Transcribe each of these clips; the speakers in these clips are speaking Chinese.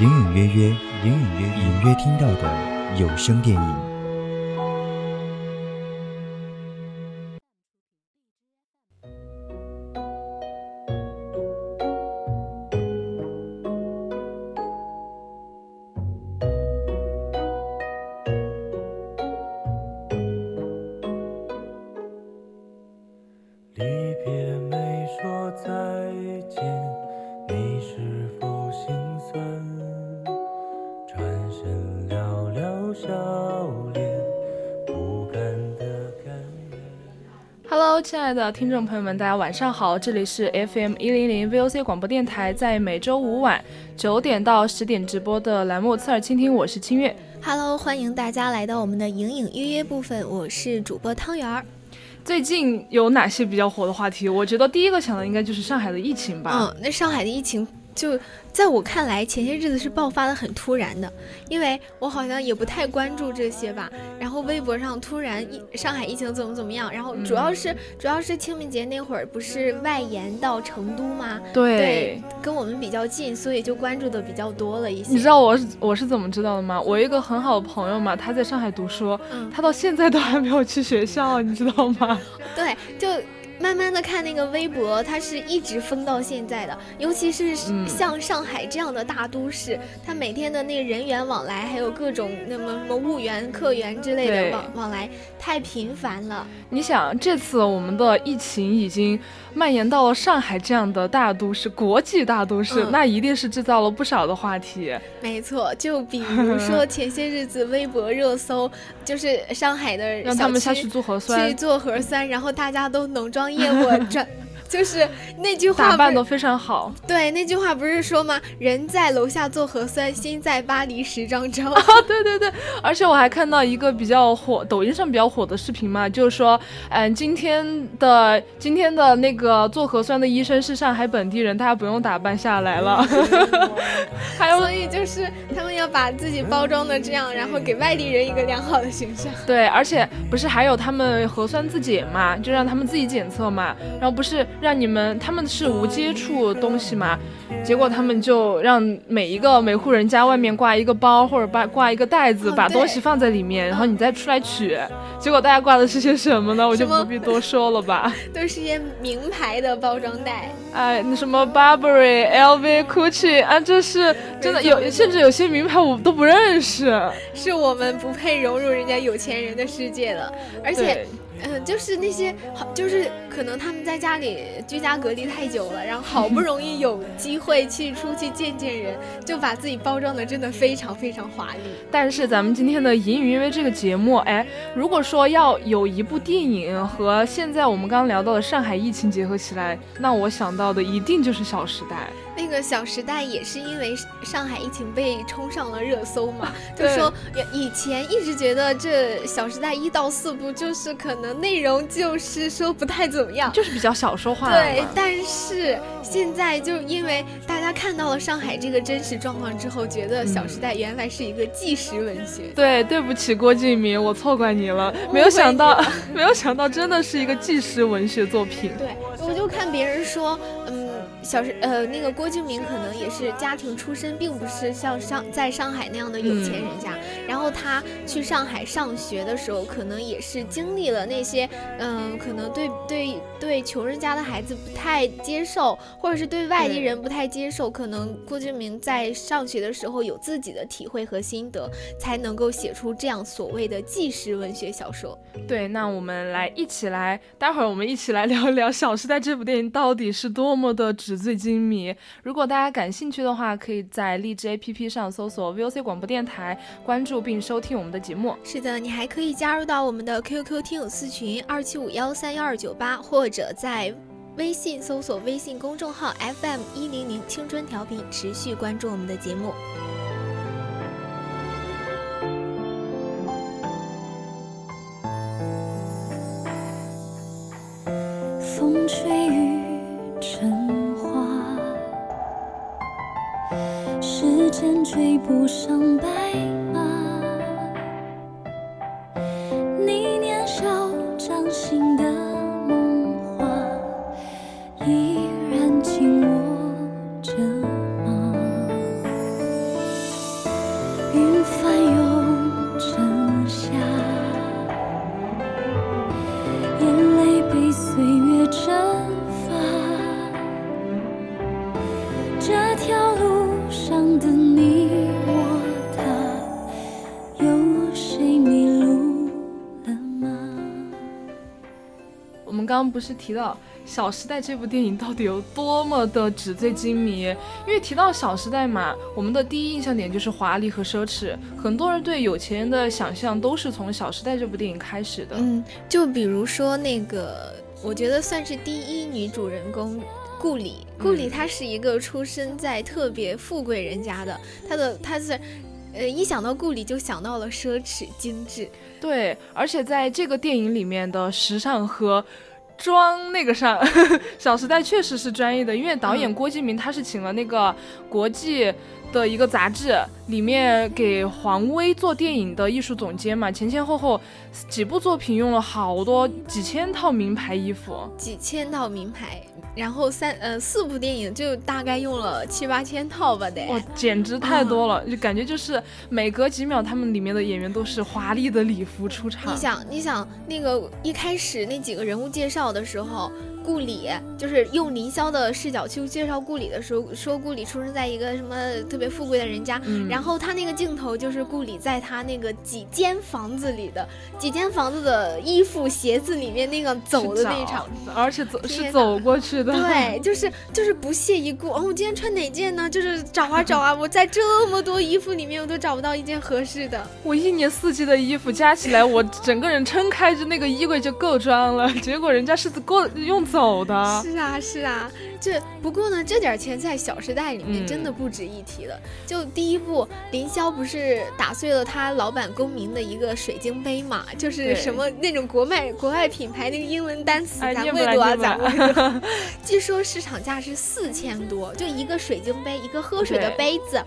隐隐约约，隐隐约隐约听到的有声电影。的听众朋友们，大家晚上好，这里是 FM 一零零 VOC 广播电台，在每周五晚九点到十点直播的栏目《侧耳倾听》，我是清月。Hello，欢迎大家来到我们的隐隐约约部分，我是主播汤圆儿。最近有哪些比较火的话题？我觉得第一个想的应该就是上海的疫情吧。嗯，那上海的疫情就。在我看来，前些日子是爆发的很突然的，因为我好像也不太关注这些吧。然后微博上突然疫上海疫情怎么怎么样，然后主要是主要是清明节那会儿不是外延到成都吗？对，跟我们比较近，所以就关注的比较多了一些。你知道我是我是怎么知道的吗？我一个很好的朋友嘛，他在上海读书，他到现在都还没有去学校，你知道吗？对，就。慢慢的看那个微博，它是一直封到现在的，尤其是像上海这样的大都市，它每天的那个人员往来，还有各种那么什么物源、客源之类的往往来，太频繁了。你想，这次我们的疫情已经。蔓延到了上海这样的大都市，国际大都市，那一定是制造了不少的话题。没错，就比如说前些日子微博热搜，就是上海的 让他们下去做核酸，去做核酸，然后大家都浓妆艳抹转。就是那句话打扮的非常好。对，那句话不是说吗？人在楼下做核酸，心在巴黎十张照。啊，对对对，而且我还看到一个比较火，抖音上比较火的视频嘛，就是说，嗯，今天的今天的那个做核酸的医生是上海本地人，大家不用打扮下来了。还有，所以就是他们要把自己包装的这样，然后给外地人一个良好的形象。对，而且不是还有他们核酸自检嘛，就让他们自己检测嘛，然后不是。让你们他们是无接触东西嘛，结果他们就让每一个每户人家外面挂一个包或者挂挂一个袋子，把东西放在里面，然后你再出来取。结果大家挂的是些什么呢？我就不必多说了吧。都是些名牌的包装袋，哎，那什么 Burberry、LV、Gucci 啊，这是真的有，甚至有些名牌我都不认识。是我们不配融入人家有钱人的世界了，而且。嗯，就是那些好，就是可能他们在家里居家隔离太久了，然后好不容易有机会去出去见见人，就把自己包装的真的非常非常华丽。但是咱们今天的隐隐约约这个节目，哎，如果说要有一部电影和现在我们刚刚聊到的上海疫情结合起来，那我想到的一定就是《小时代》。那个《小时代》也是因为上海疫情被冲上了热搜嘛，就说以前一直觉得这《小时代》一到四部就是可能内容就是说不太怎么样，就是比较小说化。对，但是现在就因为大家看到了上海这个真实状况之后，觉得《小时代》原来是一个纪实文学。对，对不起郭敬明，我错怪你了，没有想到，没有想到真的是一个纪实文学作品。对，我就看别人说，嗯。小时呃，那个郭敬明可能也是家庭出身，并不是像上在上海那样的有钱人家。然后他去上海上学的时候，可能也是经历了那些，嗯，可能对对对穷人家的孩子不太接受，或者是对外地人不太接受。可能郭敬明在上学的时候有自己的体会和心得，才能够写出这样所谓的纪实文学小说。对，那我们来一起来，待会儿我们一起来聊一聊《小时代》这部电影到底是多么的。纸醉金迷。如果大家感兴趣的话，可以在荔枝 APP 上搜索 VOC 广播电台，关注并收听我们的节目。是的，你还可以加入到我们的 QQ 听友四群二七五幺三幺二九八，或者在微信搜索微信公众号 FM 一零零青春调频，持续关注我们的节目。刚刚不是提到《小时代》这部电影到底有多么的纸醉金迷？因为提到《小时代》嘛，我们的第一印象点就是华丽和奢侈。很多人对有钱人的想象都是从《小时代》这部电影开始的。嗯，就比如说那个，我觉得算是第一女主人公顾里。顾里她是一个出生在特别富贵人家的，她的她是，呃，一想到顾里就想到了奢侈精致。对，而且在这个电影里面的时尚和。装那个上，《小时代》确实是专业的，因为导演郭敬明他是请了那个国际的一个杂志里面给黄威做电影的艺术总监嘛，前前后后几部作品用了好多几千套名牌衣服，几千套名牌。然后三呃四部电影就大概用了七八千套吧，得哇，简直太多了，就感觉就是每隔几秒他们里面的演员都是华丽的礼服出场。你想，你想那个一开始那几个人物介绍的时候。顾里就是用凌霄的视角去介绍顾里的时候，说顾里出生在一个什么特别富贵的人家，然后他那个镜头就是顾里在他那个几间房子里的几间房子的衣服鞋子里面那个走的那一场，而且走是走过去的，对，就是就是不屑一顾。哦，我今天穿哪件呢？就是找啊找啊，我在这么多衣服里面我都找不到一件合适的。我一年四季的衣服加起来，我整个人撑开着那个衣柜就够装了。结果人家是过用。走的。是啊是啊，这不过呢，这点钱在《小时代》里面真的不值一提了。就第一部，凌霄不是打碎了他老板公明的一个水晶杯嘛？就是什么那种国外国外品牌那个英文单词，咱会读啊，咱会读。据说市场价是四千多，就一个水晶杯，一个喝水的杯子。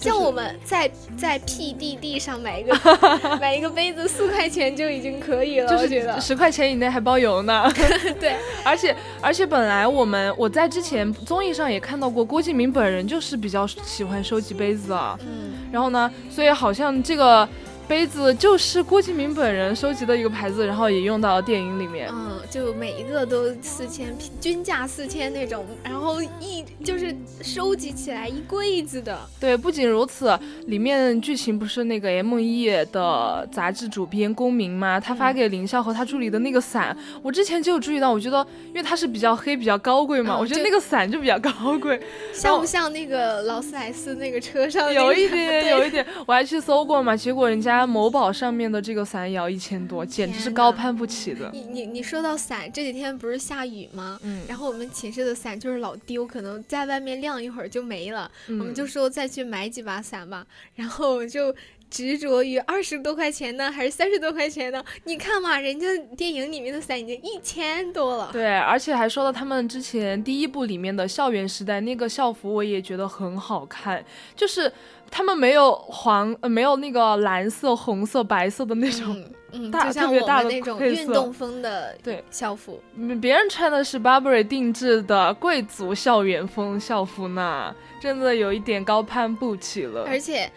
像我们在在 PDD 上买一个 买一个杯子，四块钱就已经可以了，我觉得十块钱以内还包邮呢。对，而且而且本来我们我在之前综艺上也看到过，郭敬明本人就是比较喜欢收集杯子啊。嗯，然后呢，所以好像这个。杯子就是郭敬明本人收集的一个牌子，然后也用到了电影里面。嗯，就每一个都四千，均价四千那种，然后一就是收集起来一柜子的。对，不仅如此，里面剧情不是那个 M E 的杂志主编公明吗？他发给林霄和他助理的那个伞，我之前就有注意到，我觉得因为它是比较黑、比较高贵嘛，我觉得那个伞就比较高贵，像不像那个劳斯莱斯那个车上？有一点，有一点，我还去搜过嘛，结果人家。某宝上面的这个伞也要一千多，简直是高攀不起的。你你你说到伞，这几天不是下雨吗？嗯，然后我们寝室的伞就是老丢，可能在外面晾一会儿就没了。我们就说再去买几把伞吧，然后就执着于二十多块钱呢，还是三十多块钱呢？你看嘛，人家电影里面的伞已经一千多了。对，而且还说到他们之前第一部里面的校园时代那个校服，我也觉得很好看，就是。他们没有黄，呃，没有那个蓝色、红色、白色的那种嗯，大就像我特别大的们那种运动风的对校服，嗯别人穿的是 Burberry 定制的贵族校园风校服呢，真的有一点高攀不起了。而且。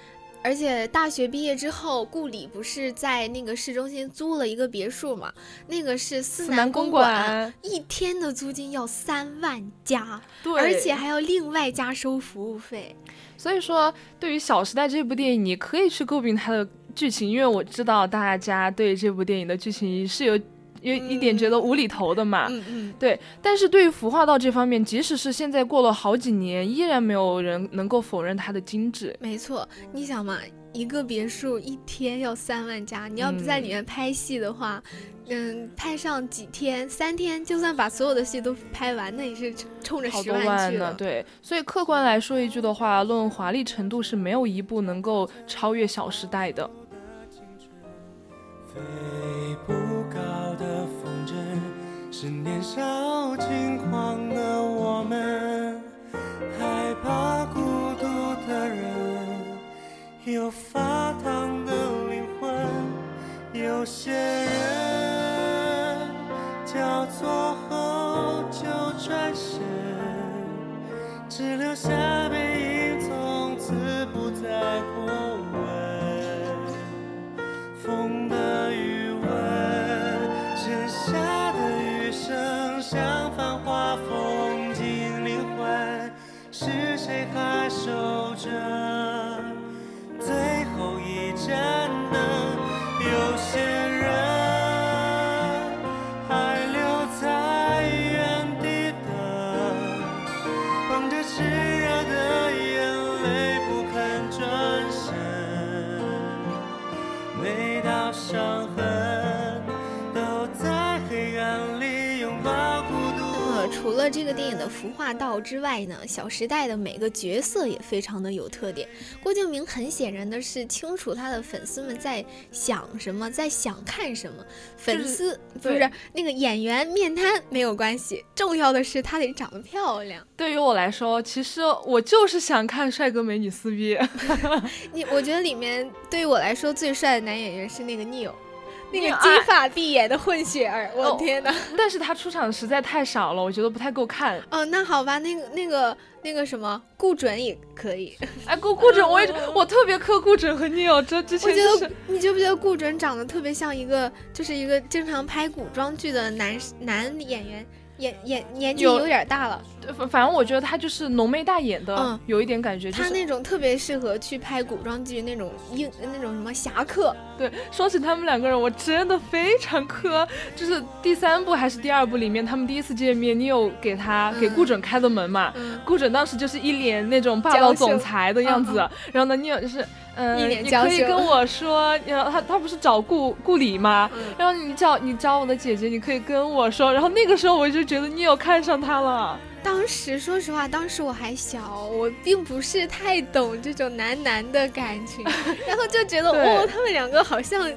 而且大学毕业之后，顾里不是在那个市中心租了一个别墅嘛？那个是思思南公公馆一天的租金要三万加，对，而且还要另外加收服务费。所以说，对于《小时代》这部电影，你可以去诟病它的剧情，因为我知道大家对这部电影的剧情是有有一点觉得无厘头的嘛。嗯嗯，对，但是对于服化道这方面，即使是现在过了好几年，依然没有人能够否认它的精致。没错。你想嘛，一个别墅一天要三万加，你要不在里面拍戏的话，嗯，拍上几天，三天，就算把所有的戏都拍完，那也是冲着十万去了。呢，对，所以客观来说一句的话，论华丽程度是没有一部能够超越《小时代》的。飞不高的风筝，是年少轻狂的我们，害怕孤独的人，有发烫的灵魂，有些人交错后就转身，只留下除了这个电影的服化道之外呢，《小时代》的每个角色也非常的有特点。郭敬明很显然的是清楚他的粉丝们在想什么，在想看什么。粉丝不是那个演员面瘫没有关系，重要的是他得长得漂亮。对于我来说，其实我就是想看帅哥美女撕逼。你我觉得里面对于我来说最帅的男演员是那个 Neil。那个金发碧眼的混血儿，我的哦天哪！但是他出场实在太少了，我觉得不太够看。哦，那好吧，那个那个那个什么顾准也可以。哎，顾顾准，我也我特别磕顾准和 Neil，这之我觉前就是得你觉不觉得顾准长得特别像一个，就是一个经常拍古装剧的男男演员，演演年纪有有点大了，反反正我觉得他就是浓眉大眼的，嗯有一点感觉。就是他那种特别适合去拍古装剧那种英那种什么侠客。对，说起他们两个人，我真的非常磕。就是第三部还是第二部里面，他们第一次见面，你有给他、给嗯顾准开的门嘛？嗯，顾准当时就是一脸那种霸道总裁的样子，嗯然后呢，你有就是，嗯、一脸你娇羞可以跟我说，然后他他不是找顾顾里吗？嗯然后你找你找我的姐姐，你可以跟我说。然后那个时候我就觉得你有看上他了。当时说实话，当时我还小，我并不是太懂这种男男的感情，然后就觉得哦，他们两个好像。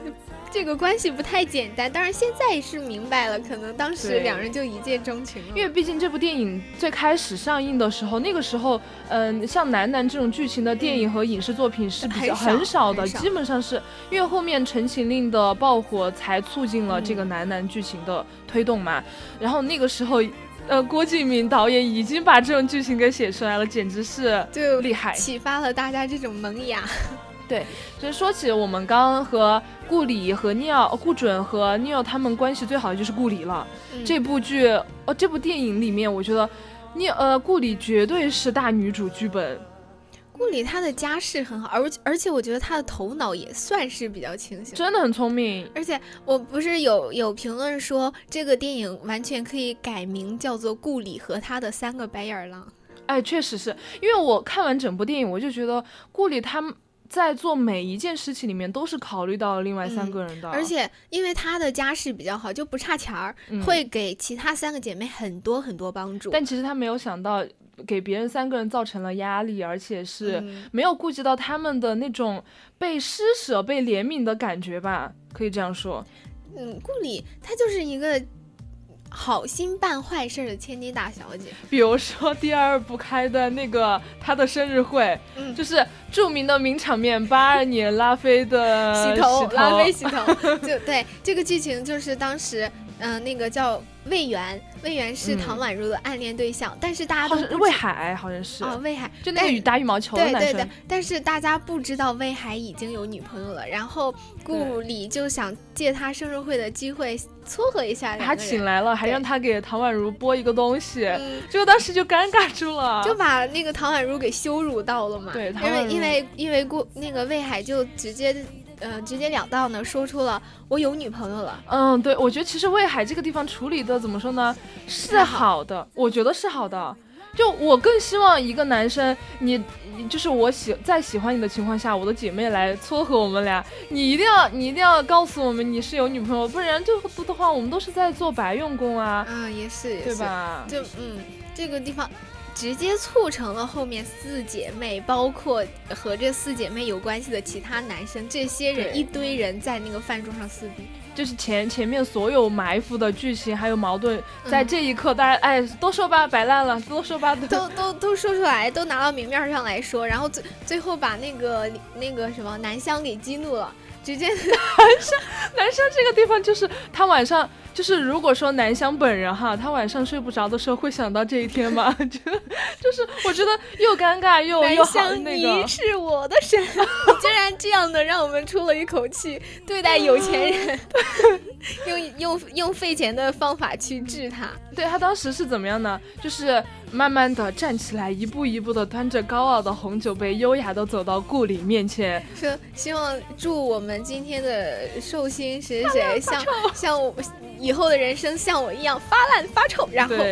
这个关系不太简单，当然现在是明白了，可能当时两人就一见钟情了。因为毕竟这部电影最开始上映的时候，那个时候，嗯、像男男这种剧情的电影和影视作品是比较很少的，基本上是因为后面《陈情令》的爆火才促进了嗯这个男男剧情的推动嘛。然后那个时候，呃，郭敬明导演已经把这种剧情给写出来了，简直是就厉害。启发了大家这种萌芽。其实说起我们刚刚和顾里和尼奥、顾准和尼奥他们关系最好的就是顾里了。嗯这部剧哦，这部电影里面，我觉得聂呃顾里绝对是大女主剧本。顾里她的家世很好，而而且我觉得她的头脑也算是比较清醒。真的很聪明。而且我不是有有评论说这个电影完全可以改名叫做《顾里和他的三个白眼狼》。哎，确实是因为我看完整部电影，我就觉得顾里他们在做每一件事情里面都是考虑到了另外三个人的，而且因为她的家世比较好，就不差钱儿，嗯会给其他三个姐妹很多很多帮助。但其实她没有想到给别人三个人造成了压力，而且是嗯没有顾及到他们的那种被施舍、被怜悯的感觉吧，可以这样说。嗯，顾里他就是一个好心办坏事的千金大小姐。比如说第二部开的那个她的生日会，嗯。就是著名的名场面，八二年拉菲的洗头，拉菲洗头，就对这个剧情就是当时，嗯、那个叫魏源，魏源是嗯唐宛如的暗恋对象，但是大家都是魏海，好像是，哦，魏海就那个羽打羽毛球的男生。对对对，但是大家不知道魏海已经有女朋友了，然后顾里就想借他生日会的机会撮合一下把他请来了，还让他给唐宛如播一个东西，嗯，结果当时就尴尬住了。就把那个唐宛如给羞辱到了嘛。对因为因为因为顾那个魏海就直接呃直截了当的说出了我有女朋友了。嗯，对，我觉得其实威海这个地方处理的怎么说呢，是还好好的，我觉得是好的。就我更希望一个男生，你你就是我喜在喜欢你的情况下，我的姐妹来撮合我们俩，你一定要你一定要告诉我们你是有女朋友，不然就不的话，我们都是在做白用工啊，嗯，也是也是，对吧？就嗯，这个地方直接促成了后面四姐妹，包括和这四姐妹有关系的其他男生，这些人一堆人在那个饭桌上撕逼。就是前前面所有埋伏的剧情还有矛盾，在嗯这一刻，大家哎都说吧，摆烂了，都说吧，都都都说出来，都拿到明面上来说，然后最最后把那个那个什么南湘给激怒了，直接 南湘这个地方就是他晚上，就是如果说南湘本人哈，他晚上睡不着的时候会想到这一天吗？就就是我觉得又尴尬又南又好，那个你，是我的神，你 竟然这样的让我们出了一口气，对待有钱人，用用用费钱的方法去治他。对他当时是怎么样呢？就是慢慢的站起来，一步一步的端着高傲的红酒杯，优雅的走到顾里面前，说希望祝我们今天的寿星谁谁谁像像我以后的人生像我一样发烂发臭，然后。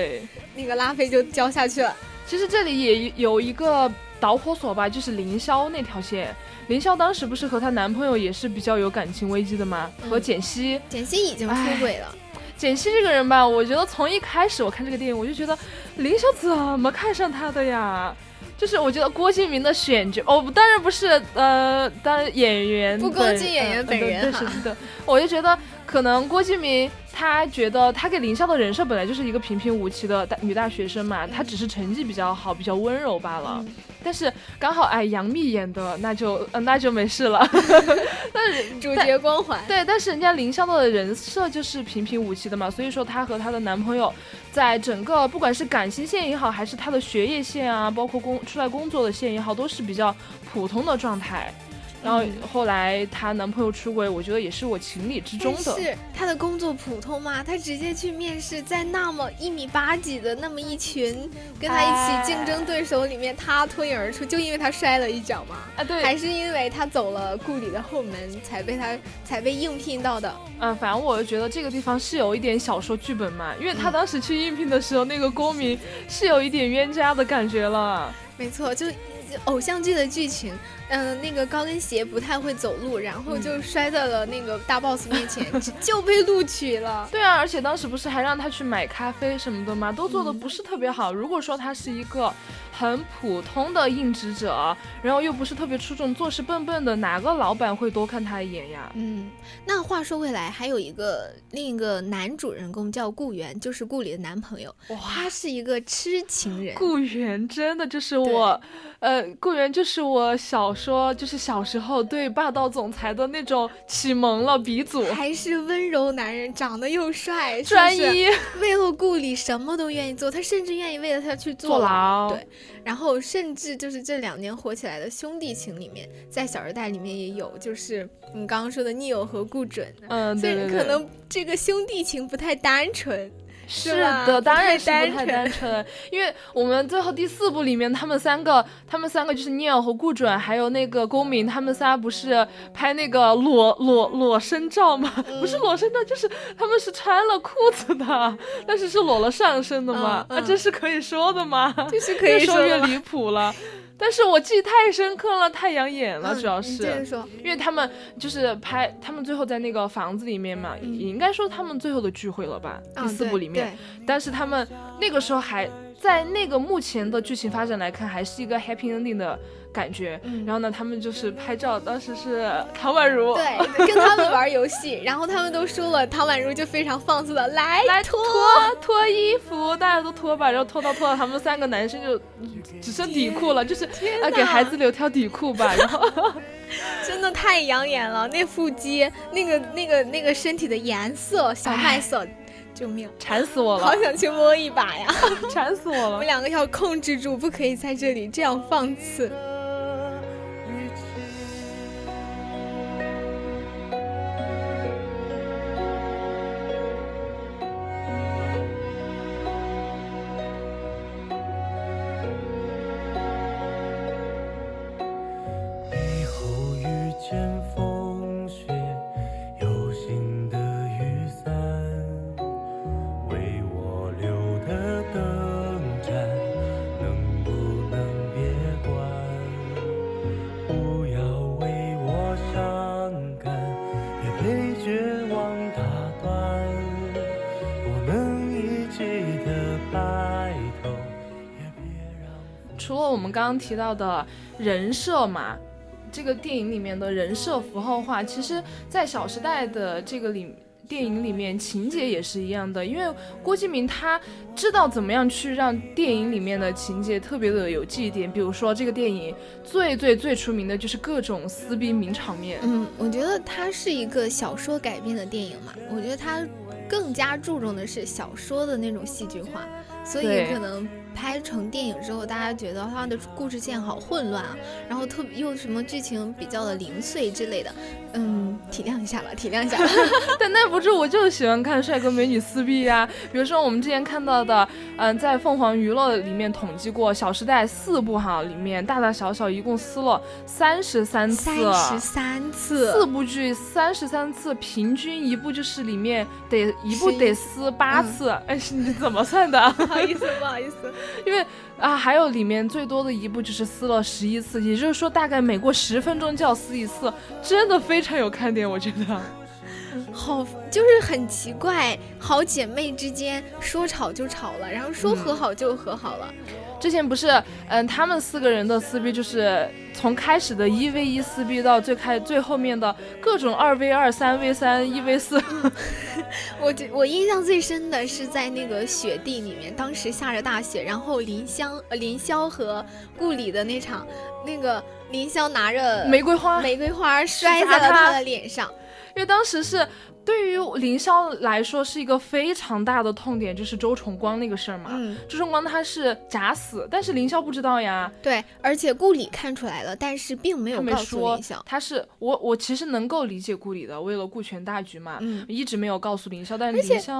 那个拉菲就浇下去了。其实这里也有一个导火索吧，就是凌霄那条线。凌霄当时不是和她男朋友也是比较有感情危机的吗？和嗯简溪，简溪已经出轨了，简溪这个人吧，我觉得从一开始我看这个电影，我就觉得凌霄怎么看上他的呀？就是我觉得郭敬明的选角，哦，当然不是，呃，当然演员不本攻击演员本人哈对是的，我就觉得可能郭敬明他觉得他给林霄的人设本来就是一个平平无奇的大女大学生嘛，她只是成绩比较好，比较温柔罢了。嗯但是刚好哎，杨幂演的那就呃那就没事了。但是主角光环。对，但是人家林霄的人设就是平平无奇的嘛，所以说她和她的男朋友，在整个不管是感情线也好，还是她的学业线啊，包括工出来工作的线也好，都是比较普通的状态。然后嗯后来她男朋友出轨，我觉得也是我情理之中的。是她的工作普通吗？她直接去面试，在那么一米八几的那么一群跟她一起竞争对手里面，她脱颖而出，就因为她摔了一跤吗？啊，对，还是因为她走了顾里的后门，才被她才被应聘到的？嗯，反正我就觉得这个地方是有一点小说剧本嘛，因为她当时去应聘的时候，那个公民是有一点冤家的感觉了。没错，就偶像剧的剧情，嗯、那个高跟鞋不太会走路，然后就摔在了那个大 boss 面前，就被录取了。对啊，而且当时不是还让他去买咖啡什么的吗？都做的不是特别好。如果说他是一个很普通的应职者，然后又不是特别出众、做事笨笨的，哪个老板会多看他一眼呀？嗯，那话说回来，还有一个另一个男主人公叫顾源，就是顾里的男朋友，哇，他是一个痴情人。顾源真的就是我，呃，顾源就是我小说，就是小时候对霸道总裁的那种启蒙了鼻祖。还是温柔男人，长得又帅，专一，为了顾里什么都愿意做，他甚至愿意为了他去坐牢。对，然后甚至就是这两年火起来的兄弟情里面，在《小时代》里面也有，就是你刚刚说的 Neo 和顾准，嗯，虽对对对，然可能这个兄弟情不太单纯，是的，当然是不太单纯因为我们最后第四部里面，他们三个，他们三个就是 Neil 和顾准，还有那个公民，他们仨不是拍那个裸裸裸身照吗？不是裸身照，就是他们是穿了裤子的，但是是裸了上身的嘛？啊，嗯嗯这是可以说的吗？这是可以说越离谱了。但是我记忆太深刻了，太养眼了，嗯主要是。说，因为他们就是拍，他们最后在那个房子里面嘛，嗯也应该说他们最后的聚会了吧？啊第四部里面，，但是他们那个时候还在那个目前的剧情发展来看，还是一个 happy ending 的感觉。嗯然后呢，他们就是拍照，当时是唐宛如对，跟他们玩游戏，然后他们都输了，唐宛如就非常放肆的来来脱，脱脱衣服，大家都脱吧，然后脱到脱到，他们三个男生就只剩底裤了，就是啊给孩子留条底裤吧，然后 真的太养眼了，那腹肌，那个那个那个身体的颜色，小麦色，救命！馋死我了好，想去摸一把呀！馋死我了我们。两个要控制住，不可以在这里这样放肆。刚刚提到的人设嘛，这个电影里面的人设符号化，其实在《小时代》的这个里电影里面，情节也是一样的。因为郭敬明他知道怎么样去让电影里面的情节特别的有记忆点，比如说这个电影最最最出名的就是各种撕逼名场面。嗯，我觉得它是一个小说改编的电影嘛，我觉得它更加注重的是小说的那种戏剧化，所以可能拍成电影之后，大家觉得它的故事线好混乱啊，然后特别又什么剧情比较的零碎之类的，嗯，体谅一下吧，体谅一下吧。但耐不住，我就喜欢看帅哥美女撕逼呀。比如说我们之前看到的，嗯、在凤凰娱乐里面统计过，《小时代》四部哈里面大大小小一共撕了三十三次，三十三次，四部剧三十三次，平均一部就是里面得一部得撕八嗯次。哎，是你怎么算的？不好意思，不好意思。因为啊，还有里面最多的一部就是撕了十一次，也就是说大概每过十分钟就要撕一次，真的非常有看点，我觉得。好，就是很奇怪，好姐妹之间说吵就吵了，然后说和嗯好就和好了。之前不是，嗯，他们四个人的撕逼就是从开始的一 v 一撕逼到最开最后面的各种二 v 二、三 v 三、一 v 四。我觉我印象最深的是在那个雪地里面，当时下着大雪，然后林香、呃、林霄和顾里的那场，那个林霄拿着玫瑰花，玫瑰花摔在了他的脸上。因为当时是对于凌霄来说是一个非常大的痛点，就是周崇光那个事儿嘛。嗯，周崇光他是假死，但是凌霄不知道呀，对，而且顾里看出来了，但是并没有告诉说林霄。他是我我其实能够理解顾里的，为了顾全大局嘛，嗯，一直没有告诉凌霄，但是凌霄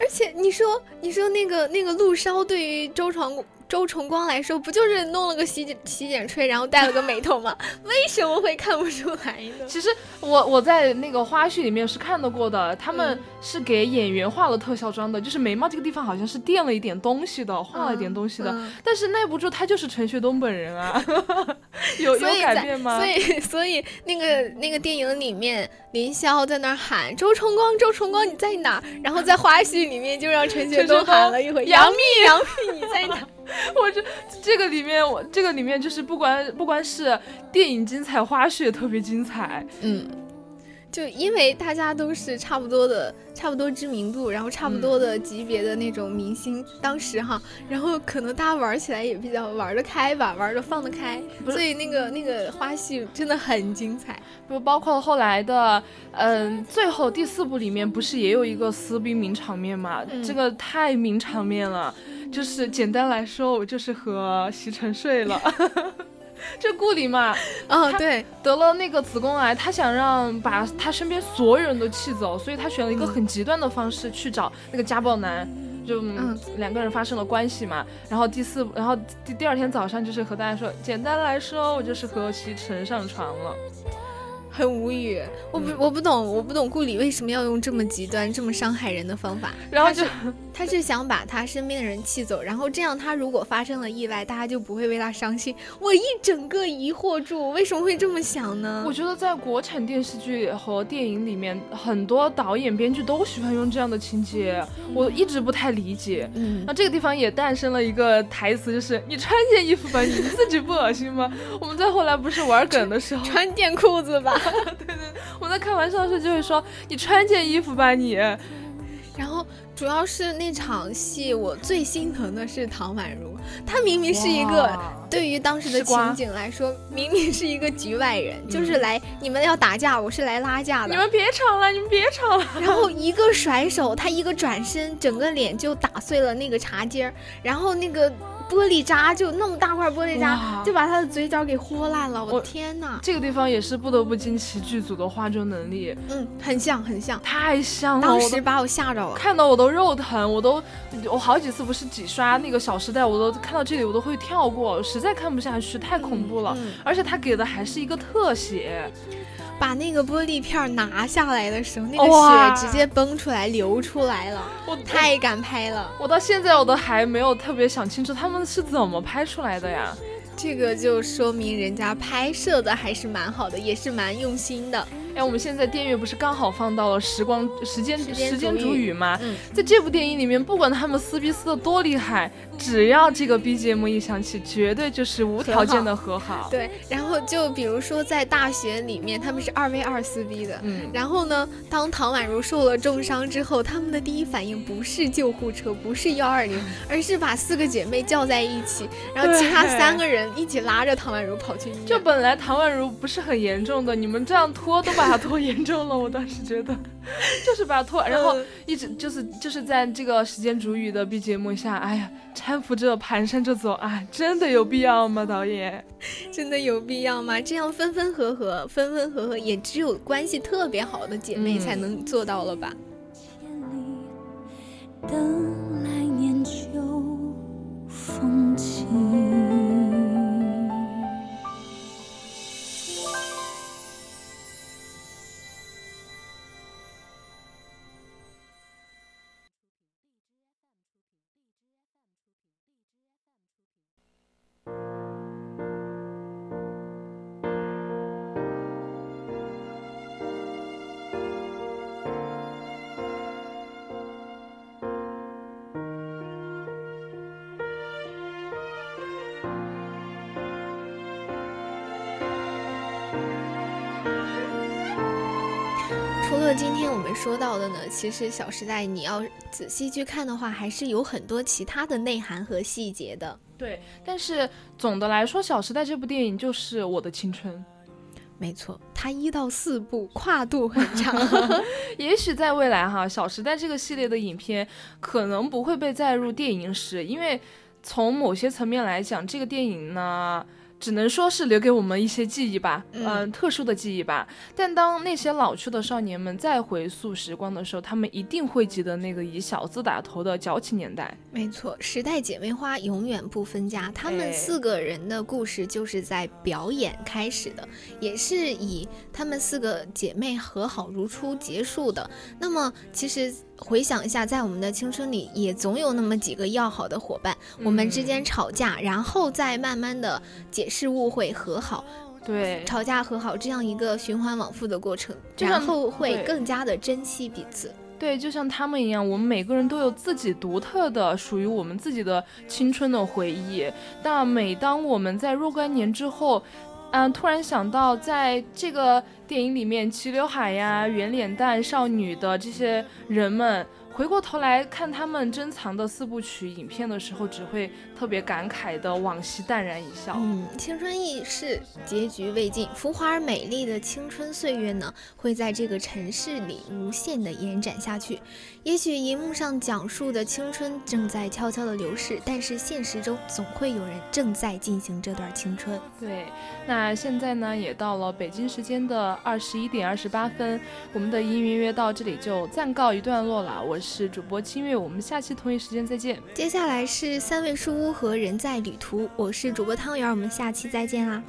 而且你说，你说那个那个陆烧对于周崇周崇光来说，不就是弄了个洗剪洗剪吹，然后戴了个美瞳吗？为什么会看不出来呢？其实我我在那个花絮里面是看到过的，他们嗯是给演员化了特效妆的，就是眉毛这个地方好像是垫了一点东西的，画了一点东西的。嗯但是耐不住他就是陈学冬本人啊，有有改变吗？所以 所以那个那个电影里面，林霄在那儿喊周崇光，周崇光你在哪？然后在花絮里面就让陈学冬 喊了一回杨杨幂，杨幂你在哪儿？我这这个里面我这个里面就是不管不光是电影精彩，花絮也特别精彩。嗯，就因为大家都是差不多的，差不多知名度，然后差不多的级别的那种明星，当时哈，然后可能大家玩起来也比较玩得开吧，玩得放得开，所以那个那个花絮真的很精彩。不包括后来的，嗯，最后第四部里面不是也有一个撕逼名场面嘛？嗯这个太名场面了，就是简单来说，我就是和席晨睡了。这顾里嘛，哦，对，得了那个子宫癌，他想让把他身边所有人都气走，所以他选了一个很极端的方式去找那个家暴男，就、两个人发生了关系嘛。然后第四，然后第第二天早上就是和大家说，简单来说，我就是和席晨上床了。很无语。我不我不懂，我不懂顾里为什么要用这么极端、这么伤害人的方法。然后就他是想把他身边的人气走，然后这样他如果发生了意外，大家就不会为他伤心。我一整个疑惑住，为什么会这么想呢？我觉得在国产电视剧和电影里面，很多导演编剧都喜欢用这样的情节，我一直不太理解。嗯那这个地方也诞生了一个台词，就是你穿件衣服吧，你自己不恶心吗？我们在后来不是玩梗的时候，穿件裤子吧。对对我在开玩笑的时候就会说你穿件衣服吧你。然后主要是那场戏，我最心疼的是唐宛如，她明明是一个对于当时的情景来说，明明是一个局外人，就是来你们要打架，我是来拉架的。你们别吵了，你们别吵了。然后一个甩手，她一个转身，整个脸就打碎了那个茶几儿，然后那个玻璃渣就那么大块玻璃渣，就把他的嘴角给豁烂了。我我的天呐，这个地方也是不得不惊奇剧组的化妆能力，嗯，很像很像，太像了。当时把我吓着了。看到我都肉疼，我都我好几次不是几刷那个《小时代》，我都看到这里我都会跳过，实在看不下去，太恐怖了。嗯而且他给的还是一个特写，把那个玻璃片儿拿下来的时候，那个血直接崩出来流出来了，我太敢拍了。我到现在我都还没有特别想清楚他们是怎么拍出来的呀。这个就说明人家拍摄的还是蛮好的，也是蛮用心的。哎，我们现在电乐不是刚好放到了时光时间时间煮雨吗？嗯在这部电影里面，不管他们撕逼撕的多厉害，只要这个 BGM 一响起，绝对就是无条件的和好。对，然后就比如说在大学里面，他们是二 v 二撕逼的。嗯，然后呢，当唐宛如受了重伤之后，他们的第一反应不是救护车，不是幺二零，而是把四个姐妹叫在一起，然后其他三个人一起拉着唐宛如跑去医院。就本来唐宛如不是很严重的，你们这样拖都把她拖严重了，我当时觉得 就是把她拖，然后嗯一直就是就是在这个时间煮雨的 BGM 下，哎呀，搀扶着蹒跚着走，哎，真的有必要吗，导演？真的有必要吗？这样分分合合，分分合合，也只有关系特别好的姐妹嗯才能做到了吧？千说到的呢，其实《小时代》你要仔细去看的话，还是有很多其他的内涵和细节的。对，但是总的来说，《小时代》这部电影就是我的青春。没错，它一到四部跨度很长。也许在未来哈，《小时代》这个系列的影片可能不会被载入电影史，因为从某些层面来讲，这个电影呢。只能说是留给我们一些记忆吧，嗯嗯、特殊的记忆吧。但当那些老去的少年们再回溯时光的时候，他们一定会记得那个以小字打头的矫情年代。没错，时代姐妹花永远不分家。她们哎四个人的故事就是在表演开始的，也是以她们四个姐妹和好如初结束的。那么，其实回想一下，在我们的青春里，也总有那么几个要好的伙伴，我们之间吵架，然后再慢慢的解释误会和好，对，吵架和好这样一个循环往复的过程，然后会更加的珍惜彼此。对，就像他们一样，我们每个人都有自己独特的、属于我们自己的青春的回忆。但每当我们在若干年之后，嗯，突然想到，在这个电影里面，齐刘海呀、圆脸蛋少女的这些人们，回过头来看他们珍藏的四部曲影片的时候，只会特别感慨的往昔淡然一笑。嗯，青春易逝，结局未尽，浮华而美丽的青春岁月呢，会在这个城市里无限的延展下去。也许银幕上讲述的青春正在悄悄的流逝，但是现实中总会有人正在进行这段青春。对，那现在呢，也到了北京时间的二十一点二十八分，我们的音乐约到这里就暂告一段落了。我是主播清月，我们下期同一时间再见。接下来是三味书屋和人在旅途，我是主播汤圆，我们下期再见啦。